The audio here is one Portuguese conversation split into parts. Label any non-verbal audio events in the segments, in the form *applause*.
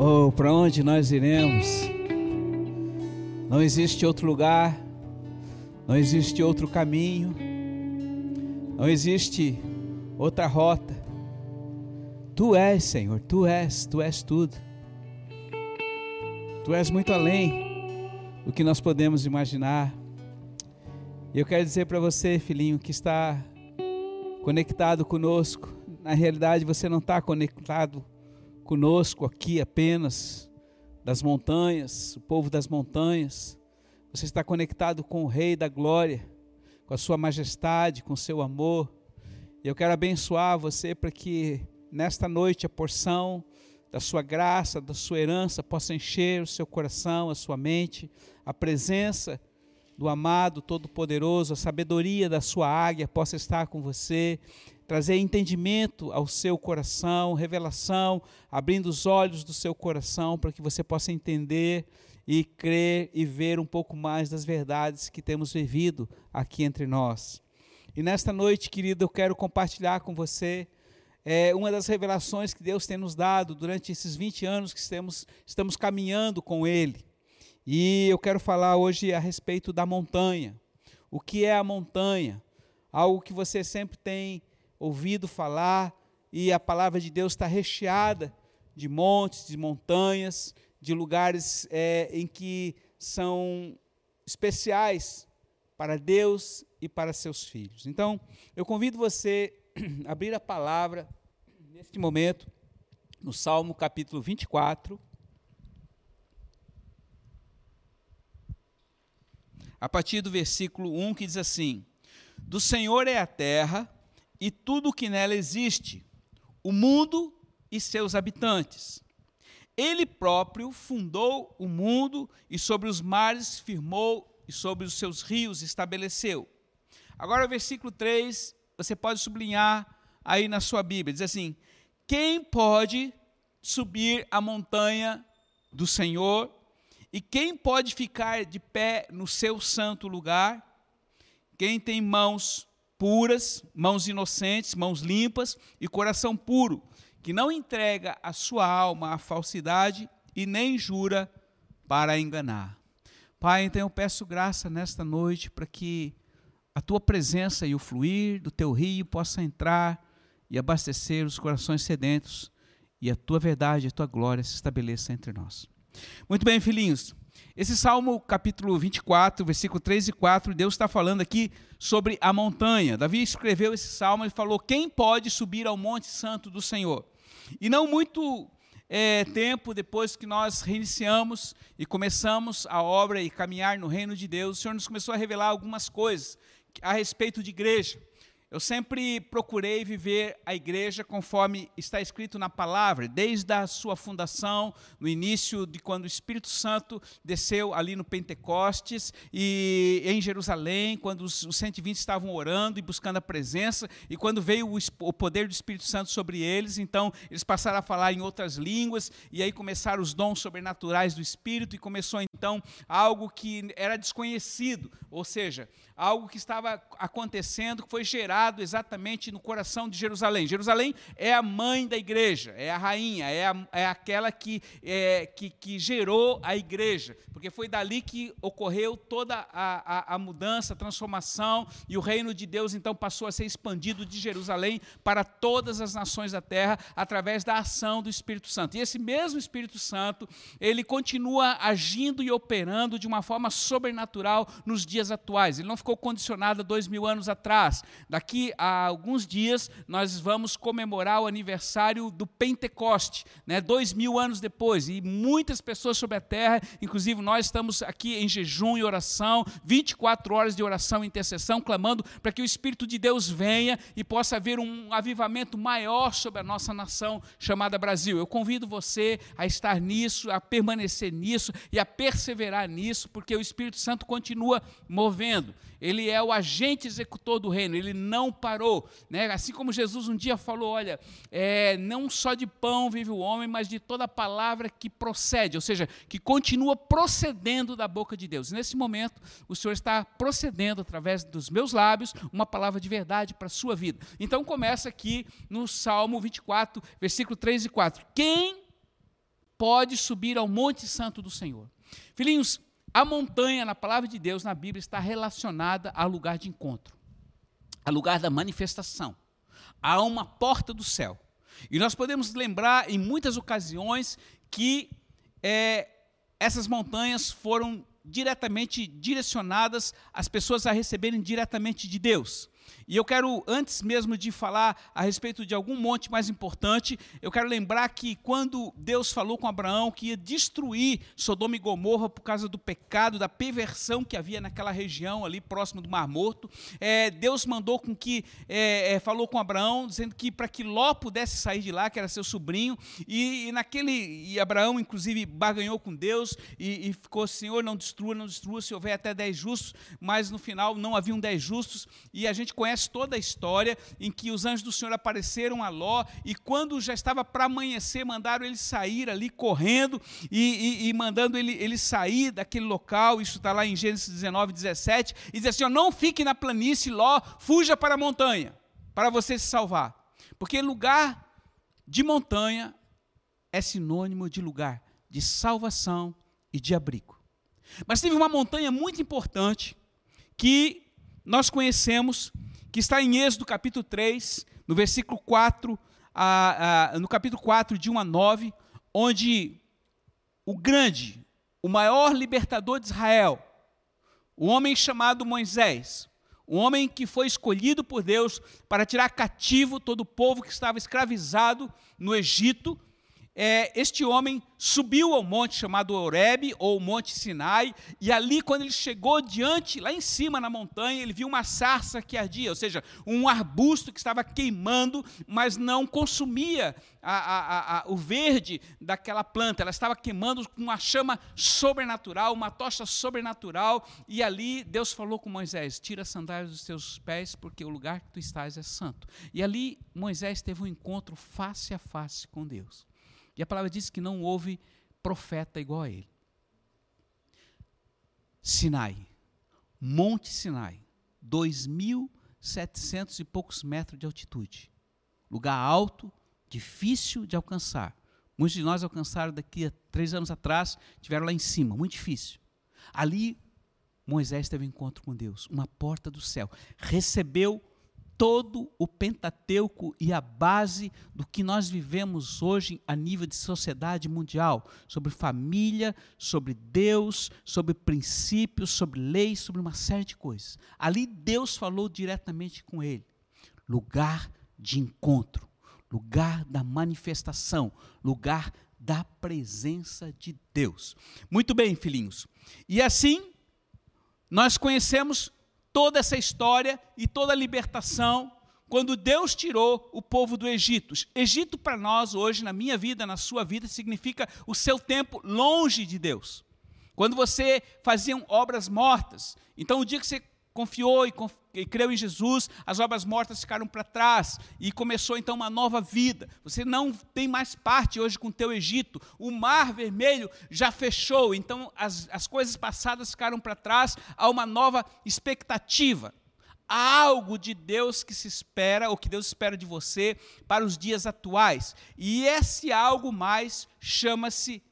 Oh, para onde nós iremos? Não existe outro lugar, não existe outro caminho, não existe outra rota. Tu és, Senhor, tu és, tu és tudo. Tu és muito além do que nós podemos imaginar. E eu quero dizer para você, filhinho, que está conectado conosco. Na realidade, você não está conectado conosco aqui apenas das montanhas, o povo das montanhas. Você está conectado com o Rei da Glória, com a Sua majestade, com o seu amor. E eu quero abençoar você para que nesta noite a porção da sua graça, da sua herança possa encher o seu coração, a sua mente, a presença do amado Todo-Poderoso, a sabedoria da sua águia possa estar com você, trazer entendimento ao seu coração, revelação, abrindo os olhos do seu coração para que você possa entender e crer e ver um pouco mais das verdades que temos vivido aqui entre nós. E nesta noite, querido, eu quero compartilhar com você é, uma das revelações que Deus tem nos dado durante esses 20 anos que estamos, estamos caminhando com Ele. E eu quero falar hoje a respeito da montanha. O que é a montanha? Algo que você sempre tem ouvido falar e a palavra de Deus está recheada de montes, de montanhas, de lugares é, em que são especiais para Deus e para seus filhos. Então, eu convido você a *clears throat* abrir a palavra neste momento no Salmo capítulo 24. a partir do versículo 1, que diz assim: Do Senhor é a terra e tudo o que nela existe, o mundo e seus habitantes. Ele próprio fundou o mundo e sobre os mares firmou e sobre os seus rios estabeleceu. Agora, o versículo 3, você pode sublinhar aí na sua Bíblia: diz assim: Quem pode subir a montanha do Senhor e quem pode ficar de pé no seu santo lugar? Quem tem mãos puras, mãos inocentes, mãos limpas e coração puro, que não entrega a sua alma à falsidade e nem jura para enganar. Pai, então eu peço graça nesta noite para que a tua presença e o fluir do teu rio possa entrar e abastecer os corações sedentos e a tua verdade e a tua glória se estabeleça entre nós. Muito bem, filhinhos. Esse Salmo capítulo 24, versículo 3 e 4, Deus está falando aqui sobre a montanha. Davi escreveu esse salmo e falou: Quem pode subir ao Monte Santo do Senhor? E não muito é, tempo depois que nós reiniciamos e começamos a obra e caminhar no reino de Deus, o Senhor nos começou a revelar algumas coisas a respeito de igreja. Eu sempre procurei viver a igreja conforme está escrito na palavra, desde a sua fundação, no início de quando o Espírito Santo desceu ali no Pentecostes e em Jerusalém, quando os, 120 estavam orando e buscando a presença, e quando veio o, poder do Espírito Santo sobre eles, então eles passaram a falar em outras línguas, e aí começaram os dons sobrenaturais do Espírito, e começou então algo que era desconhecido, ou seja, algo que estava acontecendo, que foi gerado exatamente no coração de Jerusalém. Jerusalém é a mãe da igreja, é a rainha, é, a, é aquela que, é, que, que, gerou a igreja, porque foi dali que ocorreu toda a, a, a mudança, a transformação, e o reino de Deus então passou a ser expandido de Jerusalém para todas as nações da terra através da ação do Espírito Santo. E esse mesmo Espírito Santo, ele continua agindo e operando de uma forma sobrenatural nos dias atuais. Ele não ficou ficou condicionada dois mil anos atrás. Daqui a alguns dias nós vamos comemorar o aniversário do Pentecoste, né? dois mil anos depois, e muitas pessoas sobre a terra, inclusive nós estamos aqui em jejum e oração, 24 horas de oração e intercessão, clamando para que o Espírito de Deus venha e possa haver um avivamento maior sobre a nossa nação chamada Brasil. Eu convido você a estar nisso, a permanecer nisso e a perseverar nisso, porque o Espírito Santo continua movendo ele é o agente executor do reino, ele não parou. Né? Assim como Jesus um dia falou: olha, é, não só de pão vive o homem, mas de toda palavra que procede, ou seja, que continua procedendo da boca de Deus. nesse momento, o Senhor está procedendo através dos meus lábios uma palavra de verdade para a sua vida. Então começa aqui no Salmo 24, versículo 3 e 4. Quem pode subir ao Monte Santo do Senhor. Filhinhos, a montanha, na palavra de Deus, na Bíblia, está relacionada a lugar de encontro, a lugar da manifestação, a uma porta do céu. E nós podemos lembrar em muitas ocasiões que é, essas montanhas foram diretamente direcionadas às pessoas a receberem diretamente de Deus. E eu quero, antes mesmo de falar a respeito de algum monte mais importante, eu quero lembrar que quando Deus falou com Abraão que ia destruir Sodoma e Gomorra por causa do pecado, da perversão que havia naquela região ali próximo do Mar Morto, é, Deus mandou com que, é, é, falou com Abraão, dizendo que para que Ló pudesse sair de lá, que era seu sobrinho, e, e naquele, e Abraão inclusive barganhou com Deus e, e ficou, Senhor, não destrua, não destrua, se houver até dez justos, mas no final não haviam dez justos, e a gente conhece toda a história em que os anjos do Senhor apareceram a Ló e quando já estava para amanhecer, mandaram ele sair ali correndo e, e, e mandando ele, ele sair daquele local. Isso está lá em Gênesis 19, 17. E diz assim: ó, Não fique na planície, Ló, fuja para a montanha, para você se salvar. Porque lugar de montanha é sinônimo de lugar de salvação e de abrigo. Mas teve uma montanha muito importante que nós conhecemos que está em Êxodo capítulo 3, no versículo 4, a, a, no capítulo 4, de 1 a 9, onde o grande, o maior libertador de Israel, o homem chamado Moisés, o homem que foi escolhido por Deus para tirar cativo todo o povo que estava escravizado no Egito, é, este homem subiu ao monte chamado Horebe, ou Monte Sinai, e ali, quando ele chegou diante, lá em cima na montanha, ele viu uma sarça que ardia, ou seja, um arbusto que estava queimando, mas não consumia a, a, a, o verde daquela planta, ela estava queimando com uma chama sobrenatural, uma tocha sobrenatural, e ali Deus falou com Moisés: tira as sandálias dos teus pés, porque o lugar que tu estás é santo. E ali Moisés teve um encontro face a face com Deus. E a palavra diz que não houve profeta igual a ele. Sinai, Monte Sinai, 2.700 e poucos metros de altitude. Lugar alto, difícil de alcançar. Muitos de nós alcançaram daqui a três anos atrás, tiveram lá em cima, muito difícil. Ali, Moisés teve um encontro com Deus, uma porta do céu. Recebeu todo o Pentateuco e a base do que nós vivemos hoje a nível de sociedade mundial, sobre família, sobre Deus, sobre princípios, sobre leis, sobre uma série de coisas. Ali Deus falou diretamente com ele. Lugar de encontro, lugar da manifestação, lugar da presença de Deus. Muito bem, filhinhos. E assim, nós conhecemos toda essa história e toda a libertação quando Deus tirou o povo do Egito. Egito para nós hoje, na minha vida, na sua vida, significa o seu tempo longe de Deus. Quando você fazia obras mortas, então o dia que você confiou e, conf... e creu em Jesus, as obras mortas ficaram para trás e começou então uma nova vida. Você não tem mais parte hoje com o teu Egito. O mar vermelho já fechou, então as, as coisas passadas ficaram para trás. Há uma nova expectativa. Há algo de Deus que se espera, ou que Deus espera de você para os dias atuais. E esse algo mais chama-se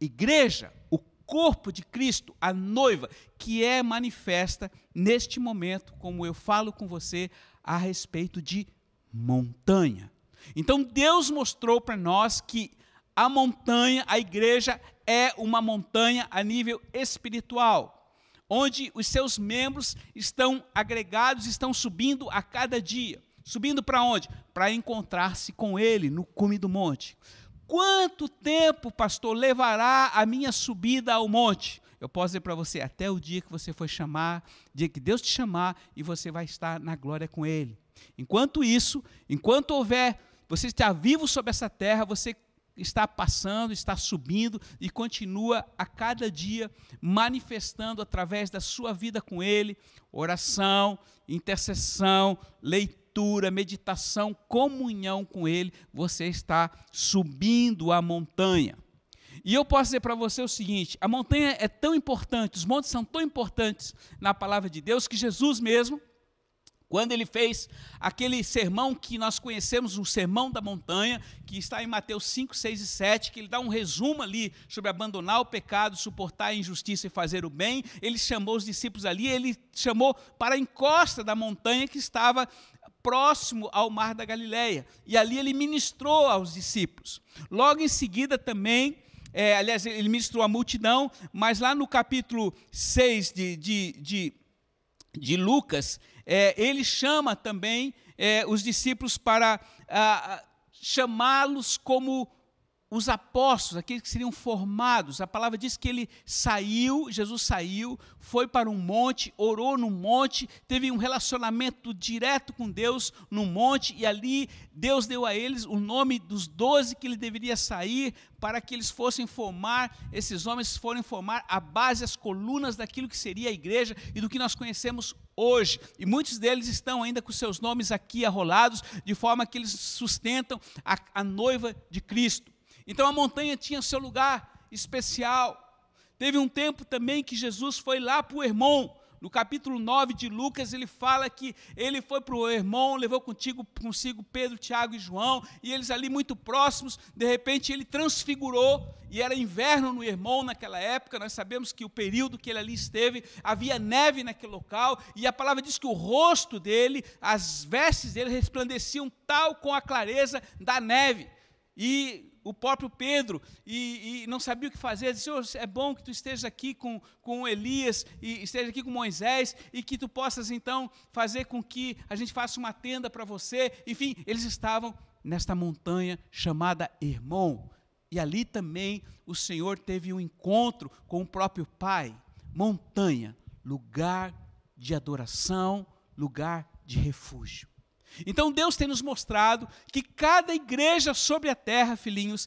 igreja, o corpo de Cristo, a noiva, que é manifesta neste momento, como eu falo com você, a respeito de montanha. Então Deus mostrou para nós que a montanha, a igreja, é uma montanha a nível espiritual, onde os seus membros estão agregados, estão subindo a cada dia. Subindo para onde? Para encontrar-se com Ele no cume do monte. Quanto tempo, pastor, levará a minha subida ao monte? Eu posso dizer para você, até o dia que você for chamar, dia que Deus te chamar e você vai estar na glória com Ele. Enquanto isso, enquanto houver, você está vivo sobre essa terra, você está passando, está subindo e continua a cada dia manifestando através da sua vida com Ele, oração, intercessão, leitura leitura, meditação, comunhão com Ele, você está subindo a montanha. E eu posso dizer para você o seguinte: a montanha é tão importante, os montes são tão importantes na palavra de Deus, que Jesus mesmo, quando ele fez aquele sermão que nós conhecemos, o Sermão da Montanha, que está em Mateus 5, 6 e 7, que ele dá um resumo ali sobre abandonar o pecado, suportar a injustiça e fazer o bem, ele chamou os discípulos ali, ele chamou para a encosta da montanha que estava próximo ao mar da Galileia, e ali ele ministrou aos discípulos. Logo em seguida também, é, aliás, ele ministrou a multidão, mas lá no capítulo 6 de, de, de, de Lucas, é, ele chama também é, os discípulos para chamá-los como os apóstolos, aqueles que seriam formados. A palavra diz que ele saiu, Jesus saiu, foi para um monte, orou no monte, teve um relacionamento direto com Deus no monte, e ali Deus deu a eles o nome dos doze que ele deveria sair, para que eles fossem formar, esses homens forem formar a base, as colunas daquilo que seria a igreja e do que nós conhecemos hoje. E muitos deles estão ainda com seus nomes aqui arrolados, de forma que eles sustentam a, a noiva de Cristo. Então a montanha tinha seu lugar especial. Teve um tempo também que Jesus foi lá para o Hermon. No capítulo 9 de Lucas, ele fala que ele foi para o Hermon, levou contigo, consigo Pedro, Tiago e João, e eles ali muito próximos, de repente ele transfigurou, e era inverno no Hermon naquela época, nós sabemos que o período que ele ali esteve, havia neve naquele local, e a palavra diz que o rosto dele, as vestes dele resplandeciam tal com a clareza da neve. E o próprio Pedro, e, e, não sabia o que fazer, disse, Senhor, é bom que tu estejas aqui com, com Elias, e esteja aqui com Moisés, e que tu possas então fazer com que a gente faça uma tenda para você. Enfim, eles estavam nesta montanha chamada Hermon, e ali também o Senhor teve um encontro com o próprio Pai. Montanha, lugar de adoração, lugar de refúgio. Então Deus tem nos mostrado que cada igreja sobre a terra, filhinhos,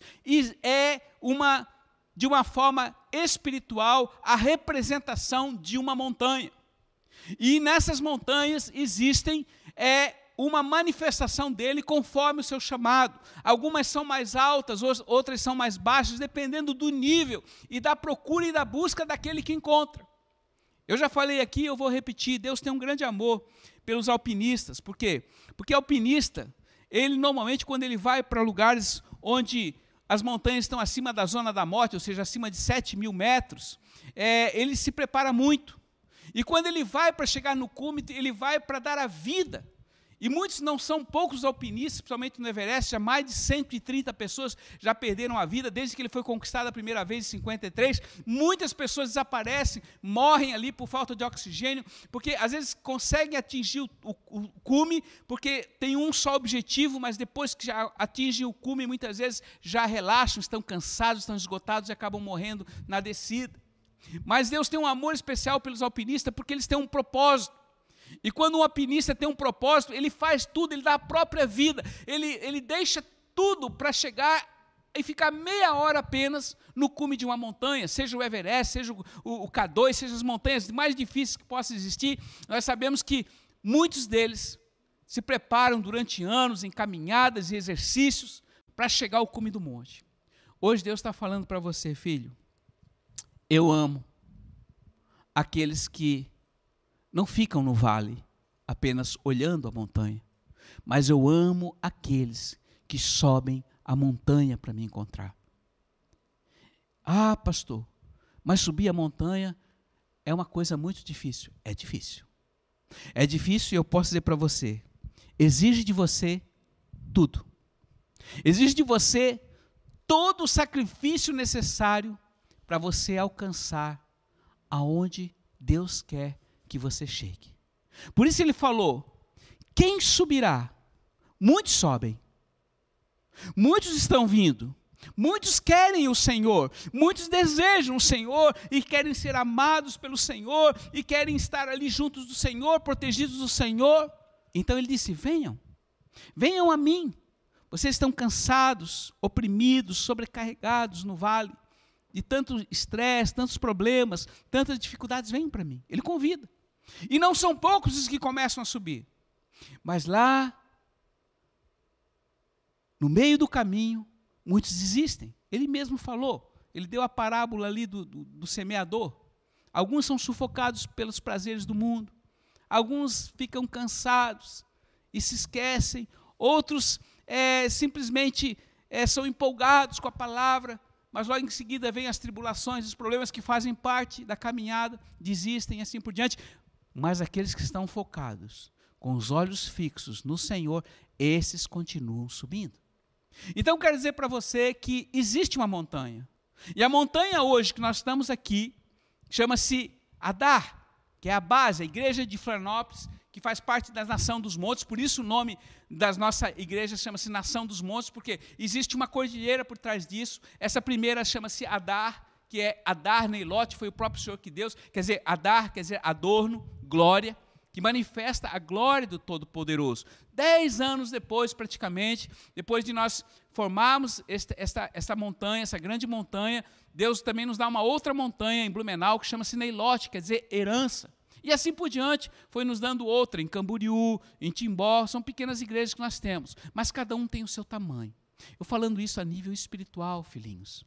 é uma de uma forma espiritual a representação de uma montanha. E nessas montanhas existem é, uma manifestação dele conforme o seu chamado. Algumas são mais altas, outras são mais baixas, dependendo do nível e da procura e da busca daquele que encontra. Eu já falei aqui, eu vou repetir: Deus tem um grande amor pelos alpinistas. Por quê? Porque alpinista, ele normalmente, quando ele vai para lugares onde as montanhas estão acima da zona da morte, ou seja, acima de 7 mil metros, é, ele se prepara muito. E quando ele vai para chegar no cume, ele vai para dar a vida e muitos não são poucos alpinistas, principalmente no Everest, já mais de 130 pessoas já perderam a vida desde que ele foi conquistado a primeira vez em 53. Muitas pessoas desaparecem, morrem ali por falta de oxigênio, porque às vezes conseguem atingir o, o, o cume, porque tem um só objetivo, mas depois que já atingem o cume, muitas vezes já relaxam, estão cansados, estão esgotados e acabam morrendo na descida. Mas Deus tem um amor especial pelos alpinistas porque eles têm um propósito. E quando um alpinista tem um propósito, ele faz tudo, ele dá a própria vida, ele, ele deixa tudo para chegar e ficar meia hora apenas no cume de uma montanha, seja o Everest, seja o, o, o K2, seja as montanhas mais difíceis que possam existir. Nós sabemos que muitos deles se preparam durante anos em caminhadas e exercícios para chegar ao cume do monte. Hoje Deus está falando para você, filho, eu amo aqueles que não ficam no vale apenas olhando a montanha, mas eu amo aqueles que sobem a montanha para me encontrar. Ah, pastor, mas subir a montanha é uma coisa muito difícil. É difícil. É difícil e eu posso dizer para você: exige de você tudo. Exige de você todo o sacrifício necessário para você alcançar aonde Deus quer que você chegue. Por isso ele falou: quem subirá? Muitos sobem. Muitos estão vindo. Muitos querem o Senhor, muitos desejam o Senhor e querem ser amados pelo Senhor e querem estar ali juntos do Senhor, protegidos do Senhor. Então ele disse: Venham, venham a mim. Vocês estão cansados, oprimidos, sobrecarregados no vale, de tanto estresse, tantos problemas, tantas dificuldades, venham para mim. Ele convida. E não são poucos os que começam a subir. Mas lá, no meio do caminho, muitos desistem. Ele mesmo falou, ele deu a parábola ali do, do, do semeador. Alguns são sufocados pelos prazeres do mundo, alguns ficam cansados e se esquecem, outros é, simplesmente é, são empolgados com a palavra, mas logo em seguida vêm as tribulações, os problemas que fazem parte da caminhada, desistem e assim por diante. Mas aqueles que estão focados, com os olhos fixos no Senhor, esses continuam subindo. Então, quero dizer para você que existe uma montanha. E a montanha hoje que nós estamos aqui chama-se Adar, que é a base, a igreja de Florianópolis, que faz parte da Nação dos Montes, por isso o nome da nossa igreja chama-se Nação dos Montes, porque existe uma cordilheira por trás disso. Essa primeira chama-se Adar, que é Adar Neilote, foi o próprio Senhor que Deus, quer dizer, Adar quer dizer adorno, glória, que manifesta a glória do Todo-Poderoso. Dez anos depois, praticamente, depois de nós formarmos esta, esta, esta montanha, essa grande montanha, Deus também nos dá uma outra montanha em Blumenau que chama-se Neilote, quer dizer herança. E assim por diante, foi nos dando outra, em Camboriú, em Timbó, são pequenas igrejas que nós temos, mas cada um tem o seu tamanho. Eu falando isso a nível espiritual, filhinhos.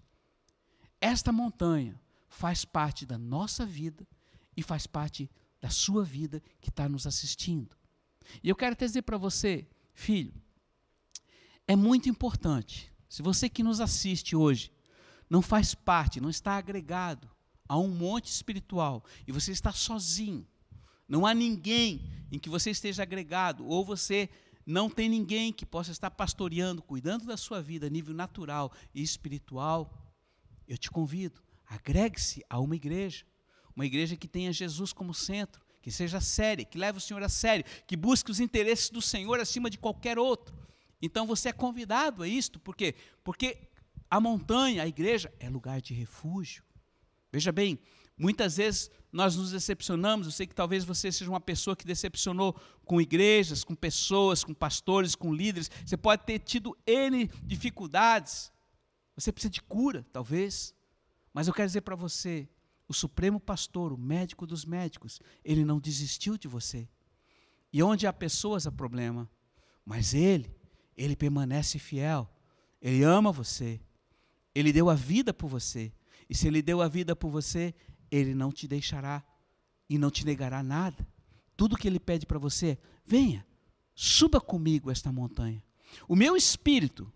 Esta montanha faz parte da nossa vida e faz parte da sua vida que está nos assistindo. E eu quero dizer para você, filho, é muito importante, se você que nos assiste hoje não faz parte, não está agregado a um monte espiritual e você está sozinho, não há ninguém em que você esteja agregado, ou você não tem ninguém que possa estar pastoreando, cuidando da sua vida a nível natural e espiritual, eu te convido, agregue-se a uma igreja, uma igreja que tenha Jesus como centro, que seja séria, que leve o Senhor a sério, que busque os interesses do Senhor acima de qualquer outro. Então você é convidado a isto, por quê? Porque a montanha, a igreja, é lugar de refúgio. Veja bem, muitas vezes nós nos decepcionamos. Eu sei que talvez você seja uma pessoa que decepcionou com igrejas, com pessoas, com pastores, com líderes. Você pode ter tido N dificuldades. Você precisa de cura, talvez. Mas eu quero dizer para você: o Supremo Pastor, o médico dos médicos, ele não desistiu de você. E onde há pessoas há problema. Mas ele, ele permanece fiel. Ele ama você. Ele deu a vida por você. E se Ele deu a vida por você, Ele não te deixará e não te negará nada. Tudo que Ele pede para você, venha, suba comigo esta montanha. O meu espírito,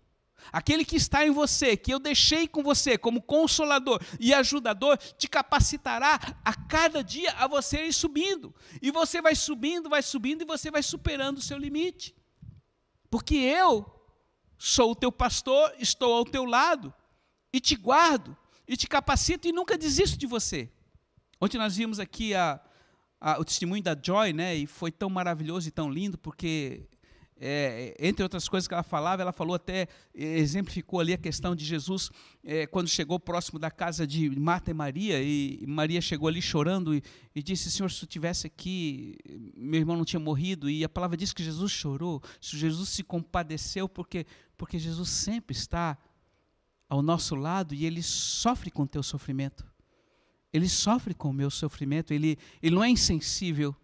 aquele que está em você, que eu deixei com você como consolador e ajudador, te capacitará a cada dia a você ir subindo. E você vai subindo, vai subindo e você vai superando o seu limite. Porque eu sou o teu pastor, estou ao teu lado e te guardo e te capacito e nunca desisto de você. Ontem nós vimos aqui a, a, o testemunho da Joy, né? E foi tão maravilhoso e tão lindo, porque, é, entre outras coisas que ela falava, ela falou até, exemplificou ali a questão de Jesus, é, quando chegou próximo da casa de Marta e Maria, e Maria chegou ali chorando e, e disse: Senhor, se tu estivesse aqui, meu irmão não tinha morrido. E a palavra diz que Jesus chorou, Jesus se compadeceu, porque, porque Jesus sempre está ao nosso lado e ele sofre com o teu sofrimento. Ele sofre com o meu sofrimento, ele, ele não é insensível,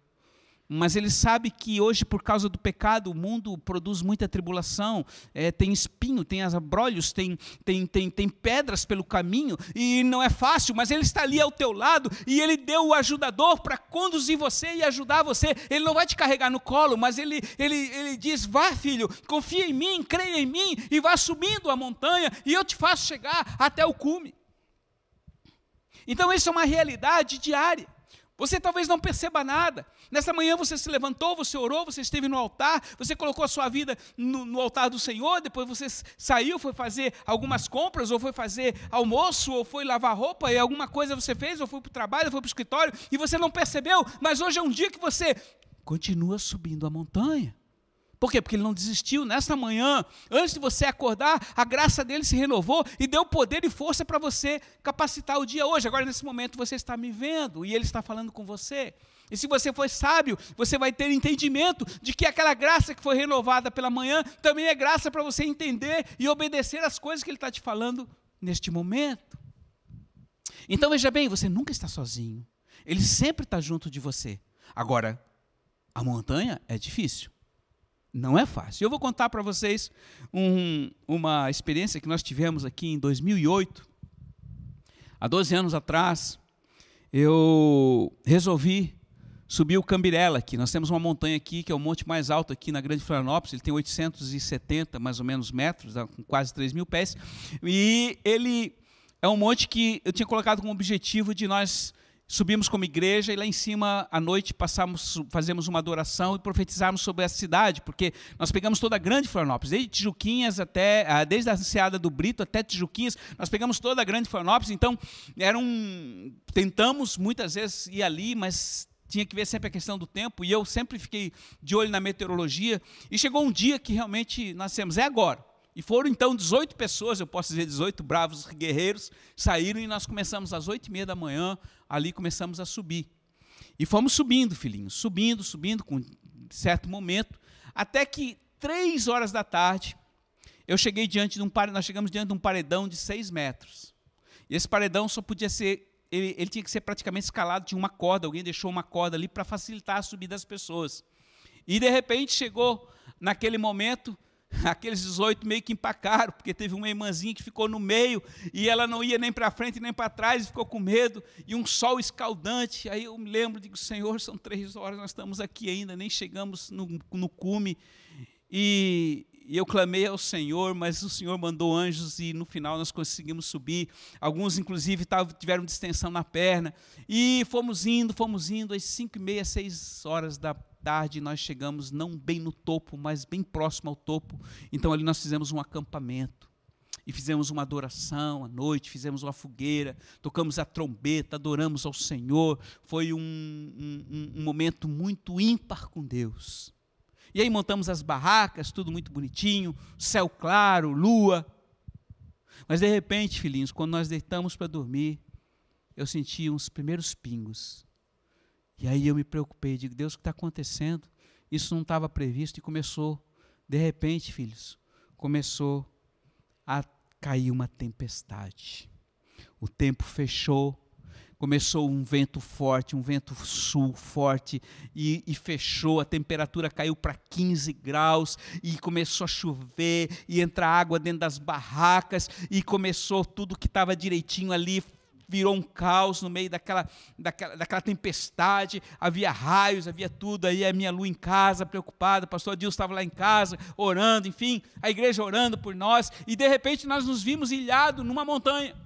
mas ele sabe que hoje, por causa do pecado, o mundo produz muita tribulação, é, tem espinho, tem abrolhos, tem, tem, tem, tem pedras pelo caminho, e não é fácil, mas ele está ali ao teu lado, e ele deu o ajudador para conduzir você e ajudar você. Ele não vai te carregar no colo, mas ele, ele, ele diz: vá, filho, confia em mim, creia em mim, e vá subindo a montanha, e eu te faço chegar até o cume. Então, isso é uma realidade diária. Você talvez não perceba nada. Nessa manhã você se levantou, você orou, você esteve no altar, você colocou a sua vida no, no, altar do Senhor, depois você saiu, foi fazer algumas compras, ou foi fazer almoço, ou foi lavar roupa, e alguma coisa você fez, ou foi para o trabalho, ou foi para o escritório, e você não percebeu, mas hoje é um dia que você continua subindo a montanha. Por quê? Porque ele não desistiu. Nesta manhã, antes de você acordar, a graça dele se renovou e deu poder e força para você capacitar o dia hoje. Agora, nesse momento, você está me vendo e ele está falando com você. E se você for sábio, você vai ter entendimento de que aquela graça que foi renovada pela manhã também é graça para você entender e obedecer as coisas que ele está te falando neste momento. Então veja bem, você nunca está sozinho. Ele sempre está junto de você. Agora, a montanha é difícil. Não é fácil. Eu vou contar para vocês um, uma experiência que nós tivemos aqui em 2008. Há 12 anos atrás, eu resolvi subir o Cambirela aqui. Nós temos uma montanha aqui, que é o monte mais alto aqui na Grande Florianópolis. Ele tem 870, mais ou menos, metros, com quase 3 mil pés. E ele é um monte que eu tinha colocado como objetivo de nós subirmos como igreja e lá em cima à noite passamos, fazemos uma adoração e profetizarmos sobre a cidade, porque nós pegamos toda a grande Florianópolis, desde Tijuquinhas até, ah, desde a Enseada do Brito até Tijuquinhas, nós pegamos toda a grande Florianópolis, então era um, tentamos muitas vezes ir ali, mas tinha que ver sempre a questão do tempo, e eu sempre fiquei de olho na meteorologia, e chegou um dia que realmente nós temos, é agora. E foram então 18 pessoas, eu posso dizer 18 bravos guerreiros, saíram e nós começamos às 8 e meia da manhã, ali começamos a subir. E fomos subindo, filhinhos, subindo, subindo, com certo momento, até que três horas da tarde, eu cheguei diante de um paredão, nós chegamos diante de um paredão de seis metros. E esse paredão só podia ser ele, ele tinha que ser praticamente escalado, tinha uma corda, alguém deixou uma corda ali para facilitar a subida das pessoas. E de repente chegou naquele momento, *laughs* aqueles 18 meio que empacaram, porque teve uma irmãzinha que ficou no meio e ela não ia nem para frente nem para trás, ficou com medo, e um sol escaldante. Aí eu me lembro, digo, Senhor, são três horas, nós estamos aqui ainda, nem chegamos no, no cume. E, e eu clamei ao Senhor, mas o Senhor mandou anjos e no final nós conseguimos subir. Alguns, inclusive, tavam, tiveram distensão na perna. E fomos indo, fomos indo, às cinco e meia, seis horas da tarde, nós chegamos não bem no topo, mas bem próximo ao topo. Então ali nós fizemos um acampamento. E fizemos uma adoração à noite, fizemos uma fogueira, tocamos a trombeta, adoramos ao Senhor. Foi um, um, um momento muito ímpar com Deus. E aí montamos as barracas, tudo muito bonitinho, céu claro, lua. Mas de repente, filhinhos, quando nós deitamos para dormir, eu senti uns primeiros pingos. E aí eu me preocupei, digo, Deus, o que está acontecendo? Isso não estava previsto e começou, de repente, filhos, começou a cair uma tempestade. O tempo fechou, começou um vento forte, um vento sul forte, e, e fechou, a temperatura caiu para 15 graus, e começou a chover, e entrar água dentro das barracas, e começou tudo que estava direitinho ali, virou um caos no meio daquela, daquela, daquela tempestade, havia raios, havia tudo, aí a minha lua em casa, preocupada, o pastor Adilson estava lá em casa, orando, enfim, a igreja orando por nós, e de repente nós nos vimos ilhados numa montanha.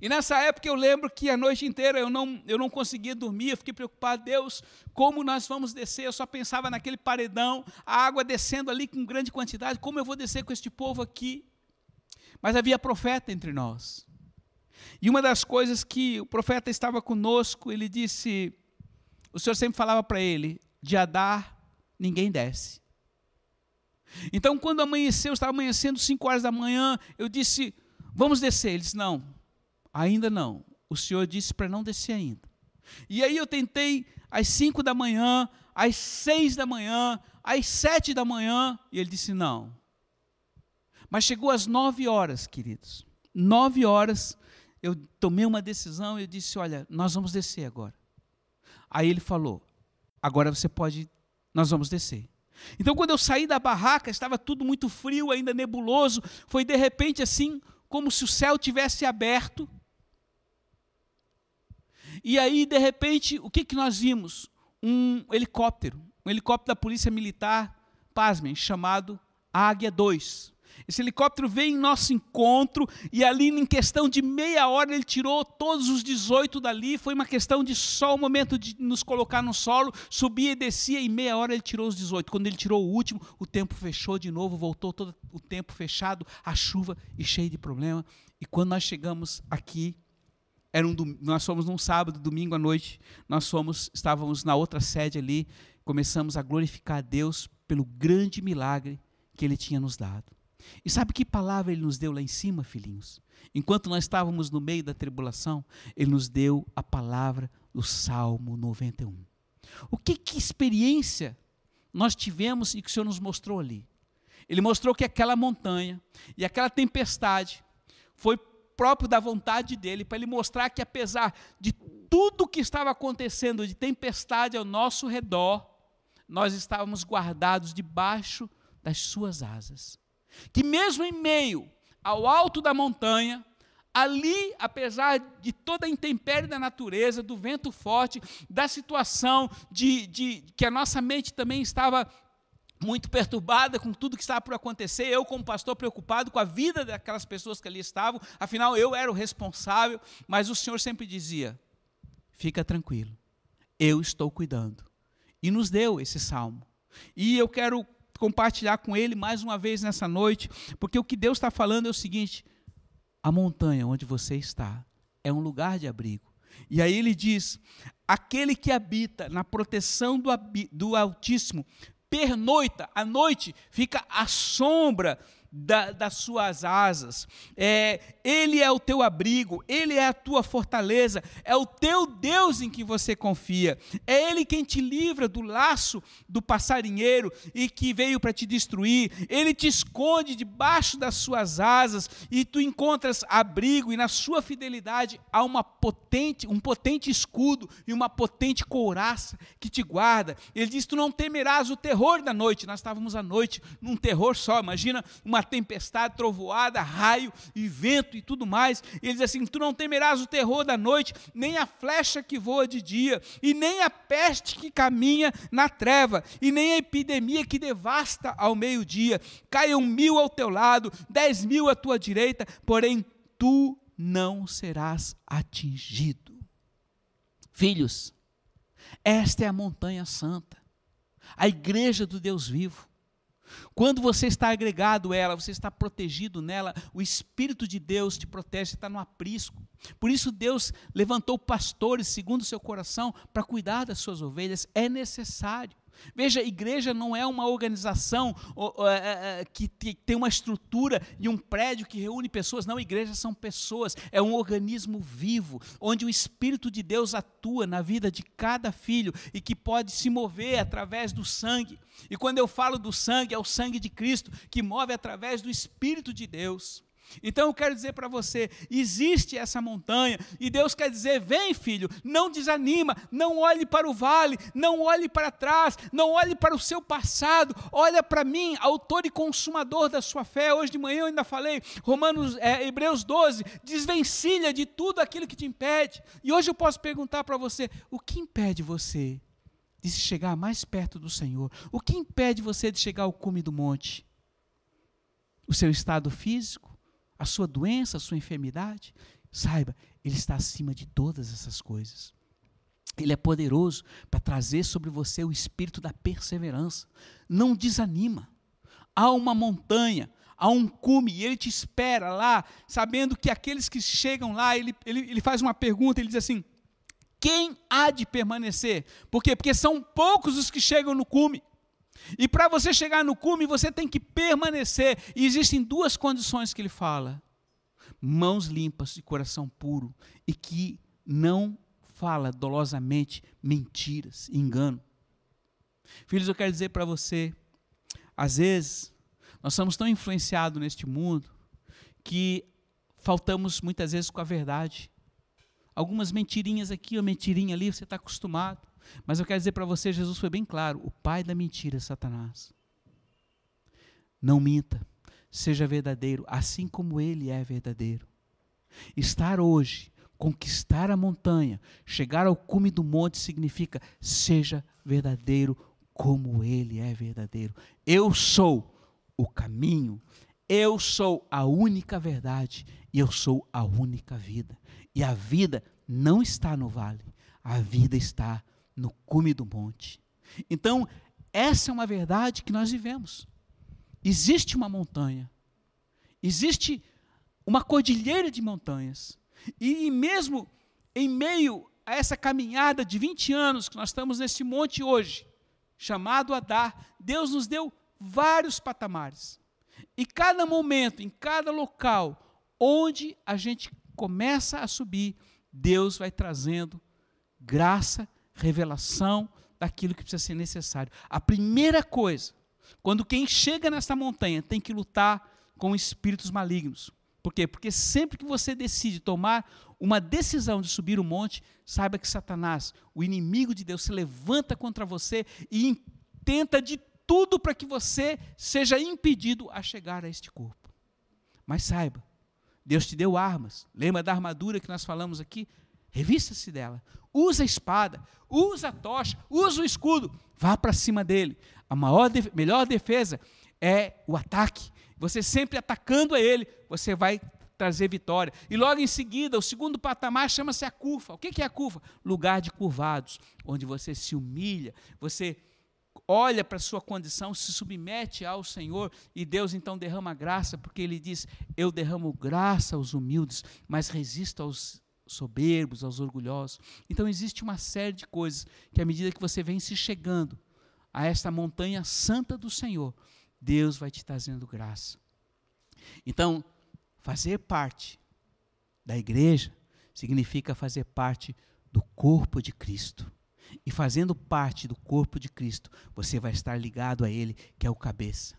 E nessa época eu lembro que a noite inteira eu não, eu não conseguia dormir, eu fiquei preocupado, Deus, como nós vamos descer? Eu só pensava naquele paredão, a água descendo ali com grande quantidade, como eu vou descer com este povo aqui? Mas havia profeta entre nós. E uma das coisas que o profeta estava conosco, ele disse, o Senhor sempre falava para ele, de Adar ninguém desce. Então, quando amanheceu, estava amanhecendo 5 horas da manhã, eu disse, vamos descer. Ele disse, não, Ainda não. O Senhor disse para não descer ainda. E aí eu tentei às cinco da manhã, às seis da manhã, às sete da manhã, e ele disse não. Mas chegou às nove horas, queridos. Nove horas, eu tomei uma decisão e eu disse: olha, nós vamos descer agora. Aí ele falou: agora você pode, nós vamos descer. Então, quando eu saí da barraca, estava tudo muito frio, ainda nebuloso. Foi de repente assim, como se o céu tivesse aberto e aí, de repente, o que, que nós vimos? Um helicóptero, um helicóptero da Polícia Militar, pasmem, chamado Águia 2. Esse helicóptero veio em nosso encontro e ali, em questão de meia hora, ele tirou todos os 18 dali. Foi uma questão de só o momento de nos colocar no solo, subia e descia, e meia hora ele tirou os 18. Quando ele tirou o último, o tempo fechou de novo, voltou todo o tempo fechado, a chuva e cheio de problema. E quando nós chegamos aqui, era um, nós fomos num sábado, domingo à noite, nós fomos, estávamos na outra sede ali, começamos a glorificar a Deus pelo grande milagre que Ele tinha nos dado. E sabe que palavra Ele nos deu lá em cima, filhinhos? Enquanto nós estávamos no meio da tribulação, Ele nos deu a palavra do Salmo 91. O que, que experiência nós tivemos e que o Senhor nos mostrou ali? Ele mostrou que aquela montanha e aquela tempestade foi próprio da vontade dele, para ele mostrar que apesar de tudo que estava acontecendo de tempestade ao nosso redor, nós estávamos guardados debaixo das suas asas. Que mesmo em meio ao alto da montanha, ali, apesar de toda a intempérie da natureza, do vento forte, da situação de, de que a nossa mente também estava muito perturbada com tudo que estava por acontecer, eu como pastor preocupado com a vida daquelas pessoas que ali estavam, afinal eu era o responsável, mas o Senhor sempre dizia: "Fica tranquilo. Eu estou cuidando". E nos deu esse salmo. E eu quero compartilhar com ele mais uma vez nessa noite, porque o que Deus está falando é o seguinte: a montanha onde você está é um lugar de abrigo. E aí ele diz: aquele que habita na proteção do, do Altíssimo pernoita, à noite fica à sombra da, das suas asas. É, ele é o teu abrigo, Ele é a tua fortaleza, é o teu Deus em que você confia. É Ele quem te livra do laço do passarinheiro e que veio para te destruir. Ele te esconde debaixo das suas asas e tu encontras abrigo, e na sua fidelidade há uma potente, um potente escudo e uma potente couraça que te guarda. Ele diz: Tu não temerás o terror da noite. Nós estávamos à noite num terror só. Imagina uma tempestade, trovoada, raio e vento e tudo mais. E ele diz assim: Tu não temerás o terror da noite, nem a flecha que voa de dia, e nem a peste que caminha na treva, e nem a epidemia que devasta ao meio-dia. Caiam mil ao teu lado, dez mil à tua direita, porém tu não serás atingido. Filhos, esta é a montanha santa, a igreja do Deus vivo. Quando você está agregado a ela, você está protegido nela, o Espírito de Deus te protege, está no aprisco. Por isso Deus levantou pastores segundo o seu coração para cuidar das suas ovelhas. É necessário. Veja, igreja não é uma organização é, é, que tem uma estrutura e um prédio que reúne pessoas. Não, igrejas são pessoas. É um organismo vivo, onde o Espírito de Deus atua na vida de cada filho e que pode se mover através do sangue. E quando eu falo do sangue, é o sangue de Cristo que move através do Espírito de Deus. Então eu quero dizer para você, existe essa montanha e Deus quer dizer: vem, filho, não desanima, não olhe para o vale, não olhe para trás, não olhe para o seu passado, olha para mim, autor e consumador da sua fé. Hoje de manhã eu ainda falei, Romanos, é, Hebreus 12, desvencilha de tudo aquilo que te impede. E hoje eu posso perguntar para você: o que impede você de se chegar mais perto do Senhor? O que impede você de chegar ao cume do monte? O seu estado físico? A sua doença, a sua enfermidade, saiba, Ele está acima de todas essas coisas. Ele é poderoso para trazer sobre você o espírito da perseverança. Não desanima. Há uma montanha, há um cume, e ele te espera lá, sabendo que aqueles que chegam lá, ele, ele, ele faz uma pergunta, ele diz assim: quem há de permanecer? Por quê? Porque são poucos os que chegam no cume. E para você chegar no cume, você tem que permanecer. E existem duas condições que ele fala: mãos limpas e coração puro, e que não fala dolosamente mentiras, engano. Filhos, eu quero dizer para você, às vezes, nós somos tão influenciados neste mundo que faltamos muitas vezes com a verdade. Algumas mentirinhas aqui, uma mentirinha ali, você está acostumado. Mas eu quero dizer para você, Jesus foi bem claro: o pai da mentira é Satanás. Não minta, seja verdadeiro, assim como ele é verdadeiro. Estar hoje, conquistar a montanha, chegar ao cume do monte significa seja verdadeiro como ele é verdadeiro. Eu sou o caminho, eu sou a única verdade e eu sou a única vida. E a vida não está no vale, a vida está no cume do monte. Então, essa é uma verdade que nós vivemos. Existe uma montanha, existe uma cordilheira de montanhas, e mesmo em meio a essa caminhada de 20 anos que nós estamos nesse monte hoje, chamado Adar, Deus nos deu vários patamares. E cada momento, em cada local onde a gente começa a subir, Deus vai trazendo graça revelação daquilo que precisa ser necessário. A primeira coisa, quando quem chega nessa montanha tem que lutar com espíritos malignos. Por quê? Porque sempre que você decide tomar uma decisão de subir o monte, saiba que Satanás, o inimigo de Deus, se levanta contra você e tenta de tudo para que você seja impedido a chegar a este corpo. Mas saiba, Deus te deu armas. Lembra da armadura que nós falamos aqui? Revista-se dela. Usa a espada, usa a tocha, usa o escudo. Vá para cima dele. A maior, melhor defesa é o ataque. Você sempre atacando a ele, você vai trazer vitória. E logo em seguida, o segundo patamar chama-se a curva. O que é a curva? Lugar de curvados, onde você se humilha, você olha para a sua condição, se submete ao Senhor e Deus então derrama graça, porque Ele diz: Eu derramo graça aos humildes, mas resisto aos soberbos, aos orgulhosos. Então existe uma série de coisas que, à medida que você vem se chegando a esta montanha santa do Senhor, Deus vai te trazendo graça. Então, fazer parte da igreja significa fazer parte do corpo de Cristo. E fazendo parte do corpo de Cristo, você vai estar ligado a Ele, que é o cabeça.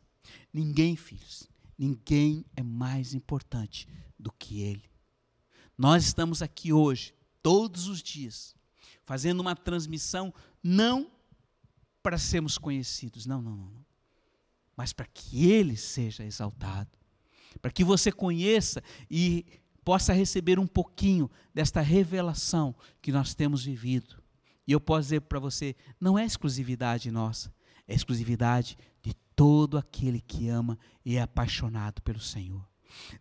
Ninguém, filhos, ninguém é mais importante do que Ele. Nós estamos aqui hoje, todos os dias, fazendo uma transmissão não para sermos conhecidos, não, não, não, mas para que Ele seja exaltado, para que você conheça e possa receber um pouquinho desta revelação que nós temos vivido. E eu posso dizer para você, não é exclusividade nossa, é exclusividade de todo aquele que ama e é apaixonado pelo Senhor.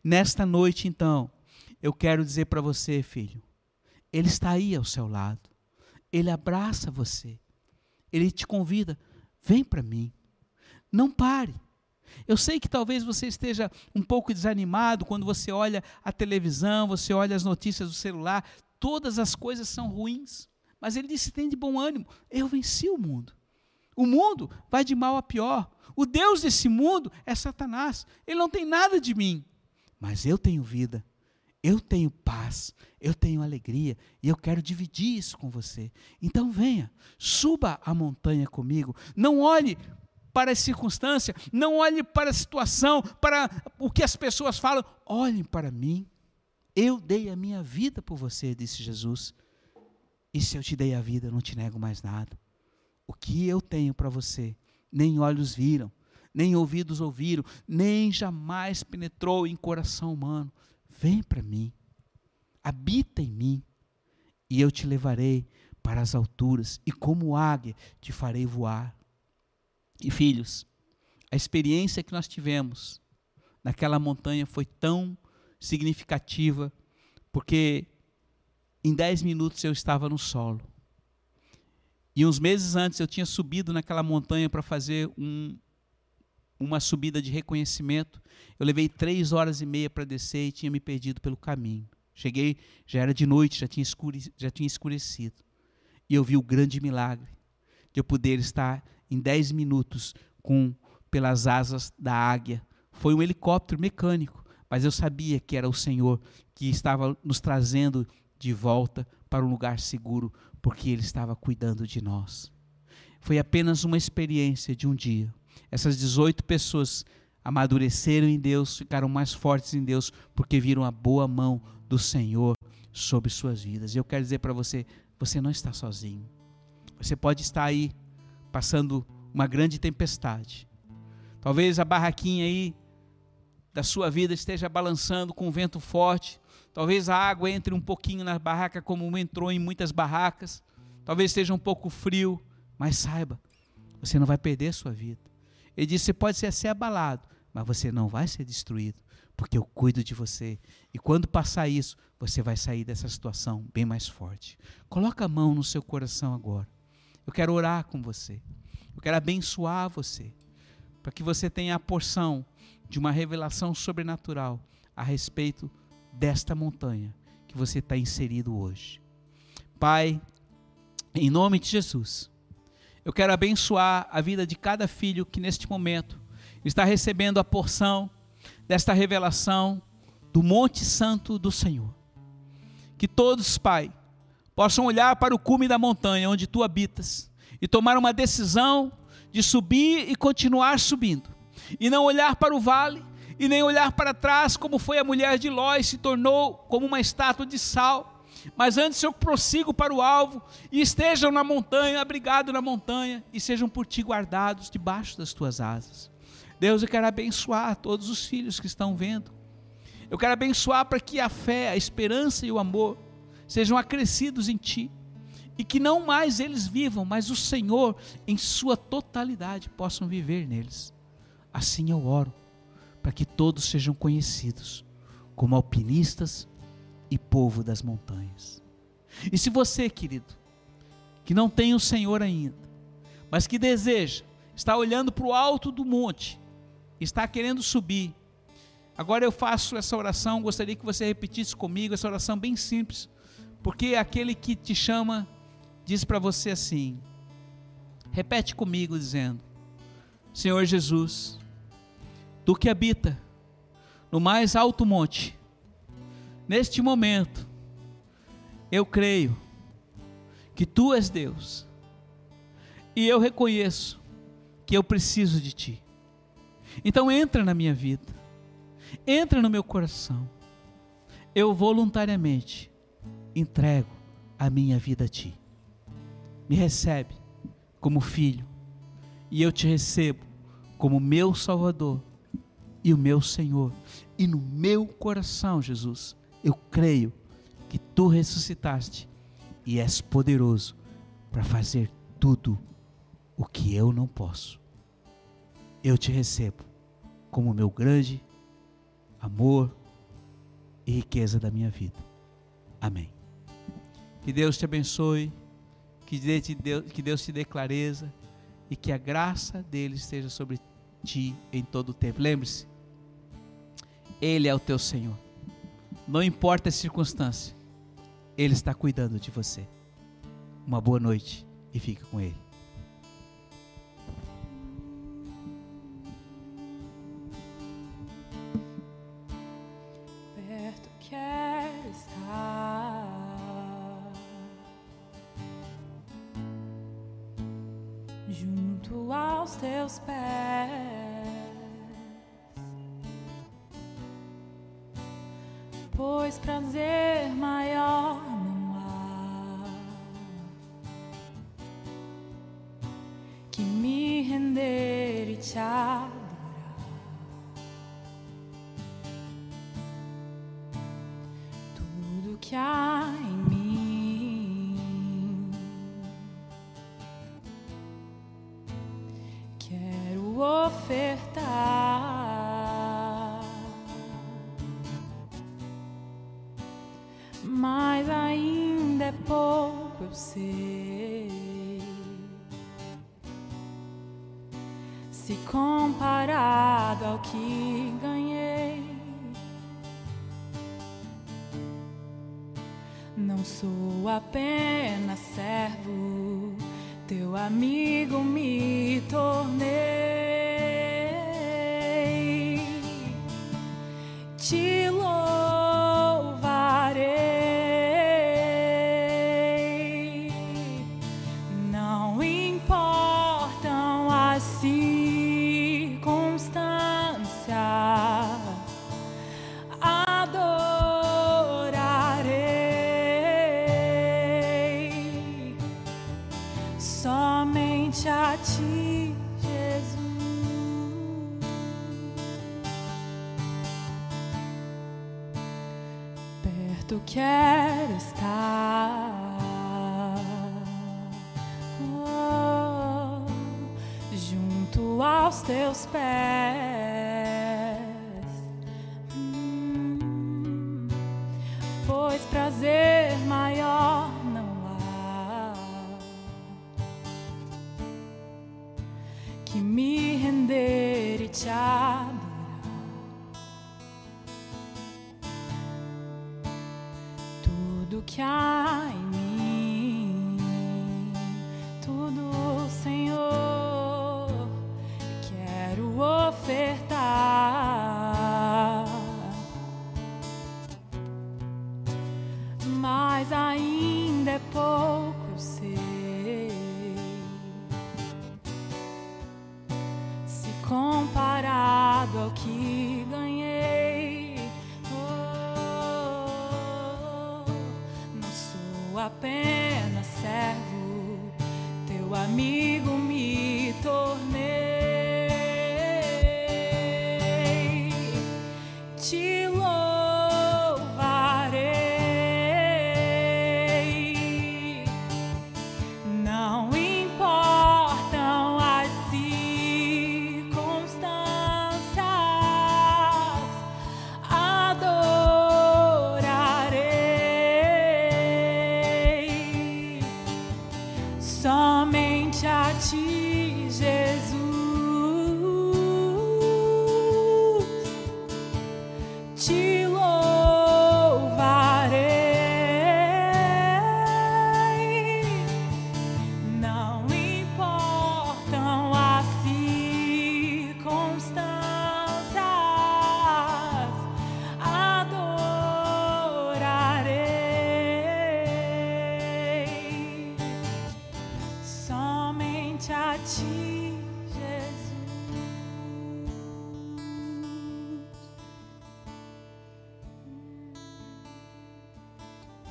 Nesta noite, então, eu quero dizer para você, filho, Ele está aí ao seu lado, Ele abraça você, Ele te convida, vem para mim, não pare. Eu sei que talvez você esteja um pouco desanimado quando você olha a televisão, você olha as notícias do celular, todas as coisas são ruins. Mas ele disse: tem de bom ânimo, eu venci o mundo. O mundo vai de mal a pior. O Deus desse mundo é Satanás. Ele não tem nada de mim. Mas eu tenho vida eu tenho paz, eu tenho alegria e eu quero dividir isso com você. Então venha, suba a montanha comigo. Não olhe para a circunstância, não olhe para a situação, para o que as pessoas falam. Olhem para mim. Eu dei a minha vida por você, disse Jesus. E se eu te dei a vida, eu não te nego mais nada. O que eu tenho para você, nem olhos viram, nem ouvidos ouviram, nem jamais penetrou em coração humano Vem para mim, habita em mim, e eu te levarei para as alturas, e como águia te farei voar. E filhos, a experiência que nós tivemos naquela montanha foi tão significativa, porque em dez minutos eu estava no solo. E uns meses antes eu tinha subido naquela montanha para fazer um, uma subida de reconhecimento. Eu levei três horas e meia para descer e tinha me perdido pelo caminho. Cheguei, já era de noite, já tinha, escure, já tinha escurecido. E eu vi o grande milagre de eu poder estar em dez minutos com pelas asas da águia. Foi um helicóptero mecânico, mas eu sabia que era o Senhor que estava nos trazendo de volta para um lugar seguro, porque Ele estava cuidando de nós. Foi apenas uma experiência de um dia essas 18 pessoas amadureceram em Deus, ficaram mais fortes em Deus, porque viram a boa mão do Senhor sobre suas vidas. E eu quero dizer para você: você não está sozinho. Você pode estar aí passando uma grande tempestade. Talvez a barraquinha aí da sua vida esteja balançando com um vento forte. Talvez a água entre um pouquinho na barraca, como entrou em muitas barracas. Talvez esteja um pouco frio, mas saiba, você não vai perder a sua vida. Ele disse: você pode ser, ser abalado, mas você não vai ser destruído, porque eu cuido de você. E quando passar isso, você vai sair dessa situação bem mais forte. Coloca a mão no seu coração agora. Eu quero orar com você. Eu quero abençoar você, para que você tenha a porção de uma revelação sobrenatural a respeito desta montanha que você está inserido hoje. Pai, em nome de Jesus. Eu quero abençoar a vida de cada filho que neste momento está recebendo a porção desta revelação do Monte Santo do Senhor. Que todos, Pai, possam olhar para o cume da montanha onde tu habitas e tomar uma decisão de subir e continuar subindo, e não olhar para o vale e nem olhar para trás como foi a mulher de Ló e se tornou como uma estátua de sal mas antes eu prossigo para o alvo e estejam na montanha, abrigados na montanha, e sejam por ti guardados debaixo das tuas asas. Deus, eu quero abençoar todos os filhos que estão vendo Eu quero abençoar para que a fé, a esperança e o amor sejam acrescidos em ti e que não mais eles vivam, mas o Senhor em sua totalidade possam viver neles. Assim eu oro para que todos sejam conhecidos como alpinistas e povo das montanhas. E se você, querido, que não tem o Senhor ainda, mas que deseja, está olhando para o alto do monte, está querendo subir, Agora eu faço essa oração, gostaria que você repetisse comigo essa oração bem simples, porque aquele que te chama diz para você assim: repete comigo, dizendo: Senhor Jesus, tu que habita no mais alto monte, neste momento, eu creio que tu és Deus, e eu reconheço que eu preciso de ti. Então entra na minha vida entra no meu coração. Eu voluntariamente entrego a minha vida a Ti. Me recebe como filho e eu te recebo como meu Salvador e o meu Senhor. E no meu coração, Jesus, eu creio que Tu ressuscitaste e és poderoso para fazer tudo o que eu não posso. Eu te recebo como meu grande amor e riqueza da minha vida. Amém. Que Deus te abençoe, que Deus te dê clareza e que a graça dele esteja sobre ti em todo o tempo. Lembre-se, Ele é o teu Senhor. Não importa a circunstância, Ele está cuidando de você. Uma boa noite e fique com Ele. Pois prazer maior não há. Que me render e te quero estar. Oh, junto aos teus pés, apenas